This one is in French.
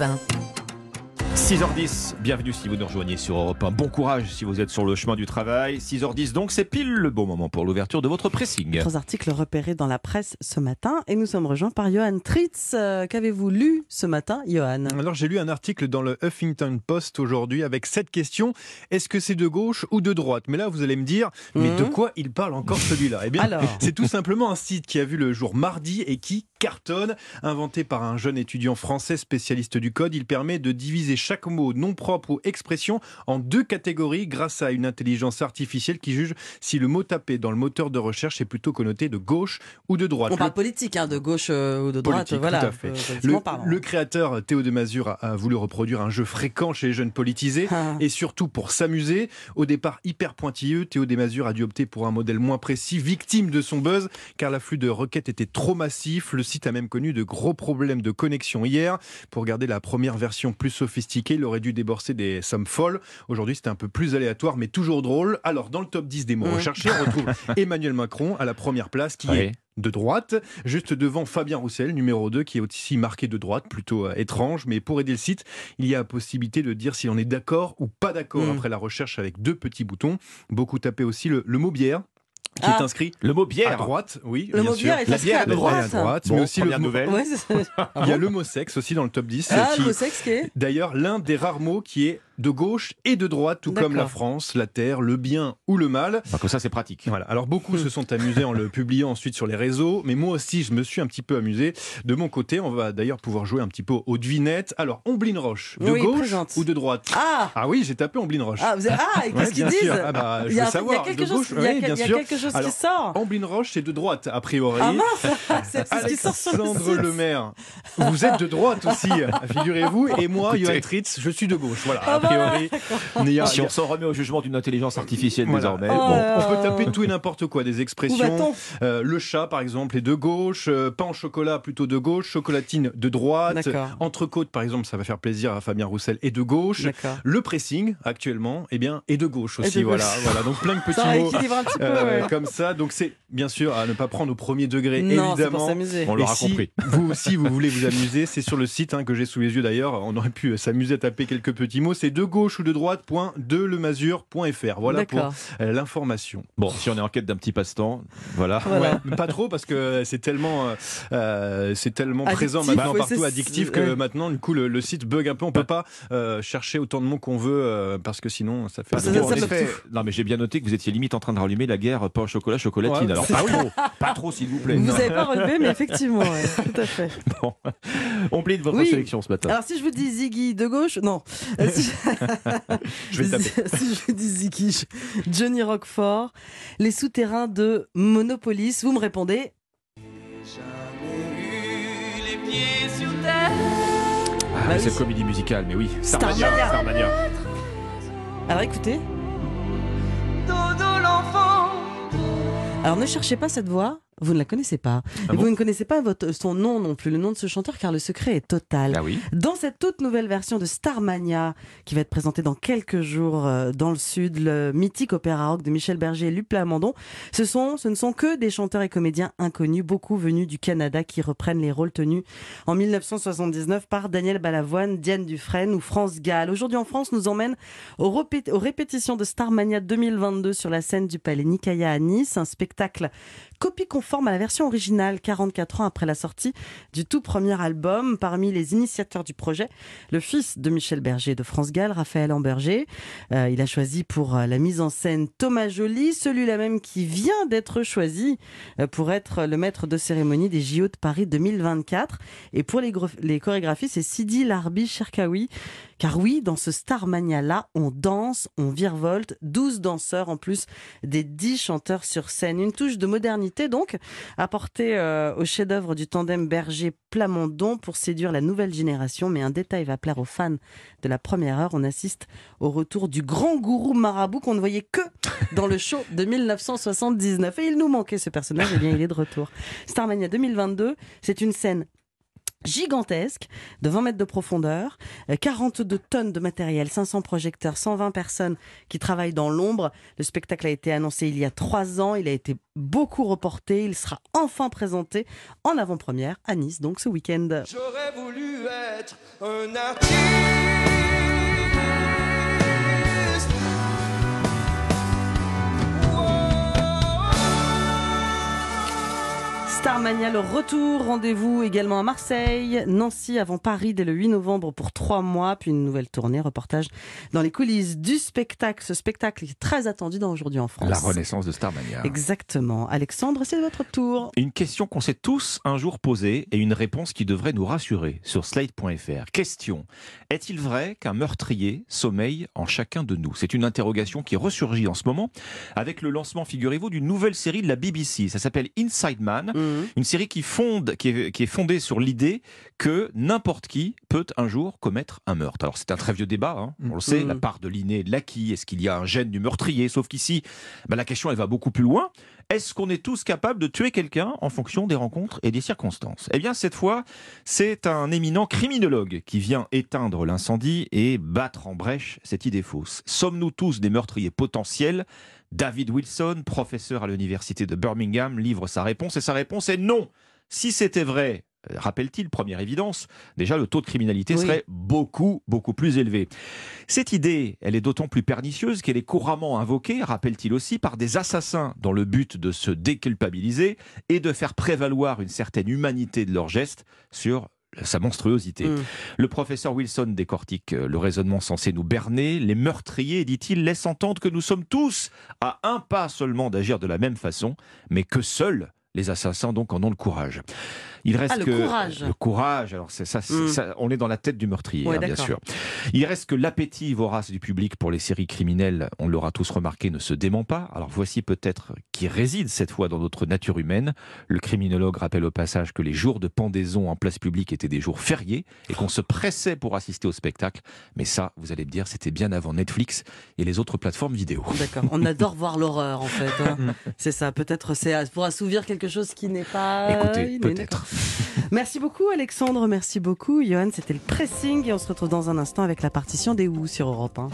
Europe 1. 6h10, bienvenue si vous nous rejoignez sur Europe 1. Bon courage si vous êtes sur le chemin du travail. 6h10 donc, c'est pile le bon moment pour l'ouverture de votre pressing. Trois articles repérés dans la presse ce matin et nous sommes rejoints par Johan Tritz. Euh, Qu'avez-vous lu ce matin, Johan? Alors j'ai lu un article dans le Huffington Post aujourd'hui avec cette question est-ce que c'est de gauche ou de droite? Mais là vous allez me dire mais de Mhm. quoi il parle encore celui-là? Eh bien Alors c'est tout simplement un site qui a vu le jour mardi et qui cartonne. Inventé par un jeune étudiant français spécialiste du code, il permet de diviser chaque mot non propre ou expression en deux catégories grâce à une intelligence artificielle qui juge si le mot tapé dans le moteur de recherche est plutôt connoté de gauche ou de droite. On Le parle politique, hein, de gauche euh, ou de droite, Politique, voilà. tout à fait. euh, Le, politiquement parlant. le créateur Théo de Mazur a, a voulu reproduire un jeu fréquent chez les jeunes politisés Ah. et surtout pour s'amuser. Au départ hyper pointilleux, Théo Desmazur a dû opter pour un modèle moins précis, victime de son buzz, car l'afflux de requêtes était trop massif. Le site a même connu de gros problèmes de connexion hier. Pour garder la première version plus sophistiquée, il aurait dû débourser des sommes folles. Aujourd'hui, c'était un peu plus aléatoire, mais toujours drôle. Alors, dans le top 10 des mots Mm. recherchés, on retrouve Emmanuel Macron à la première place, qui Oui. est de droite, juste devant Fabien Roussel, numéro 2, qui est aussi marqué de droite, plutôt euh, étrange. Mais pour aider le site, il y a la possibilité de dire si on est d'accord ou pas d'accord Mm. après la recherche avec deux petits boutons. Beaucoup tapaient aussi le, le mot bière, qui Ah. est inscrit Le mot à bière. droite, oui. Le bien mot sûr. bière est La inscrit bière à à droite. à droite, Bon, mais aussi le mot- nouvelle. Ouais, Il y a le mot sexe aussi dans le top 10. Ah, qui- le mot sexe qui est D'ailleurs, l'un des rares mots qui est de gauche et de droite, tout comme la. France, la terre, le bien ou le mal. Enfin, comme ça, c'est pratique. Voilà. Alors beaucoup se sont amusés en le publiant ensuite sur les réseaux, mais moi aussi je me suis un petit peu amusé. De mon côté, on va d'ailleurs pouvoir jouer un petit peu aux devinettes. Alors, Omblin Roche, de Oui, gauche présente. ou de droite? Ah Ah oui, j'ai tapé Omblin Roche. ah, vous avez- ah, et Ouais, qu'est-ce qu'ils disent. Ah bah, je il y a, veux savoir. il y a quelque De chose, gauche, il y a, oui, bien il y a sûr. quelque chose Alors, qui sort. Omblin Roche, c'est de droite, a priori. Ah mince C'est c'est ce qui sort sur le Alexandre site. Le Maire, vous êtes de droite aussi, figurez-vous, et moi. Johan Tritz, je suis de gauche. Voilà, Ah bah, priori. il y a- Si on s'en remet au jugement d'une intelligence artificielle Voilà. désormais. Oh bon. on peut taper tout et n'importe quoi, des expressions. Euh, le chat, par exemple, est de gauche. euh, pain au chocolat, plutôt de gauche. Chocolatine, de droite. Entrecôte, par exemple, ça va faire plaisir à Fabien Roussel, est de gauche. Le pressing, actuellement, eh bien, est de gauche aussi. de voilà, gauche. voilà. Donc plein de petits Ça mots rééquilibre un petit peu, euh, ouais. comme ça. Donc c'est bien sûr à ne pas prendre au premier degré, Non, c'est pour évidemment. s'amuser. On l'aura si compris. vous aussi vous voulez vous amuser, c'est sur le site hein, que j'ai sous les yeux d'ailleurs. On aurait pu s'amuser à taper quelques petits mots. C'est de gauche ou de droite. Point de. Voilà pour D'accord. euh, l'information. Bon, si on est en quête d'un petit passe-temps, voilà. Voilà. Ouais, mais pas trop parce que c'est tellement, euh, euh, c'est tellement Addictif, présent maintenant ouais, partout, c'est- addictif que ouais. maintenant du coup le, le site bug un peu. On peut pas euh, chercher autant de mots qu'on veut euh, parce que sinon ça fait. Ça- ça effet, non mais j'ai bien noté que vous étiez limite en train de rallumer la guerre pain au chocolat chocolatine. Alors pas trop, pas trop s'il vous plaît. Vous n'avez pas relevé, mais effectivement, ouais, tout à fait. Bon. On plie de votre Oui. sélection ce matin. Alors si je vous dis Ziggy de gauche, non. Si, Je vais taper. si je vous dis Ziggy, Johnny Roquefort, les souterrains de Monopolis, vous me répondez Ah, Bah oui. cette comédie musicale, mais oui. Starmania. Starmania. Starmania. Alors écoutez. Alors ne cherchez pas cette voix, vous ne la connaissez pas. Ah Et bon vous ne connaissez pas votre, son nom non plus, le nom de ce chanteur, car le secret est total. Ah oui. Dans cette toute nouvelle version de Starmania, qui va être présentée dans quelques jours euh, dans le Sud, le mythique opéra rock de Michel Berger et Luc Plamondon, ce, sont, ce ne sont que des chanteurs et comédiens inconnus, beaucoup venus du Canada, qui reprennent les rôles tenus en 1979 par Daniel Balavoine, Diane Dufresne ou France Gall. Aujourd'hui en France, nous emmène aux, répétitions de Starmania 2022 sur la scène du Palais Nicaïa à Nice, un spectacle copie conforme à la version originale 44 ans après la sortie du tout premier album. Parmi les initiateurs du projet, le fils de Michel Berger de France Gall, Raphaël Amberger. Euh, il a choisi pour euh, la mise en scène Thomas Joly, celui-là même qui vient d'être choisi euh, pour être le maître de cérémonie des JO de Paris 2024. Et pour les, les chorégraphies, c'est Sidi Larbi Cherkaoui. Car oui, dans ce Starmania-là, on danse, on virevolte, 12 danseurs en plus des 10 chanteurs sur scène. Une touche de modernité donc, apportée euh, au chef-d'œuvre du tandem Berger-Plamondon pour séduire la nouvelle génération. Mais un détail va plaire aux fans de la première heure. On assiste au retour du grand gourou marabout qu'on ne voyait que dans le show de 1979. Et il nous manquait ce personnage, et bien il est de retour. Starmania 2022, c'est une scène gigantesque de 20 mètres de profondeur, euh, 42 tonnes de matériel, 500 projecteurs, 120 personnes qui travaillent dans l'ombre. Le spectacle a été annoncé il y a trois ans, il a été beaucoup reporté, il sera enfin présenté en avant-première à Nice, donc ce week-end. J'aurais voulu être un artiste. Starmania, le retour, rendez-vous également à Marseille, Nancy avant Paris dès le 8 novembre pour trois mois, puis une nouvelle tournée, reportage dans les coulisses du spectacle. Ce spectacle est très attendu dans aujourd'hui en France. La renaissance de Starmania. Exactement. Alexandre, c'est votre tour. Une question qu'on s'est tous un jour posée et une réponse qui devrait nous rassurer sur slate.fr. Question. Est-il vrai qu'un meurtrier sommeille en chacun de nous? C'est une interrogation qui ressurgit en ce moment avec le lancement, figurez-vous, d'une nouvelle série de la BBC. Ça s'appelle Inside Man. Mmh. Une série qui, fonde, qui, est, qui est fondée sur l'idée que n'importe qui peut un jour commettre un meurtre. Alors c'est un très vieux débat, hein, on le sait, la part de l'inné de l'acquis. Est-ce qu'il y a un gène du meurtrier? Sauf qu'ici, bah, la question elle va beaucoup plus loin. Est-ce qu'on est tous capables de tuer quelqu'un en fonction des rencontres et des circonstances? Eh bien cette fois, c'est un éminent criminologue qui vient éteindre l'incendie et battre en brèche cette idée fausse. Sommes-nous tous des meurtriers potentiels? David Wilson, professeur à l'université de Birmingham, livre sa réponse et sa réponse est non. Si c'était vrai, rappelle-t-il, première évidence, déjà le taux de criminalité Oui. serait beaucoup, beaucoup plus élevé. Cette idée, elle est d'autant plus pernicieuse qu'elle est couramment invoquée, rappelle-t-il aussi, par des assassins dans le but de se déculpabiliser et de faire prévaloir une certaine humanité de leurs gestes sur sa monstruosité. Mmh. Le professeur Wilson décortique euh, le raisonnement censé nous berner. Les meurtriers, dit-il, laissent entendre que nous sommes tous à un pas seulement d'agir de la même façon, mais que seuls les assassins donc en ont le courage. Il reste Ah, le que courage. le courage. Alors c'est ça, Mm. ça- on est dans la tête du meurtrier, Ouais, hein, bien sûr. Il reste que l'appétit vorace du public pour les séries criminelles, on l'aura tous remarqué, ne se dément pas. Alors voici peut-être qui réside cette fois dans notre nature humaine. Le criminologue rappelle au passage que les jours de pendaison en place publique étaient des jours fériés et qu'on se pressait pour assister au spectacle. Mais ça, vous allez me dire, c'était bien avant Netflix et les autres plateformes vidéo. D'accord. On adore voir l'horreur, en fait. hein. c'est ça. Peut-être c'est pour assouvir quelque chose qui n'est pas. Écoutez, peut-être. Merci beaucoup, Alexandre. Merci beaucoup, Johan. C'était le pressing et on se retrouve dans un instant avec la partition des Who sur Europe 1.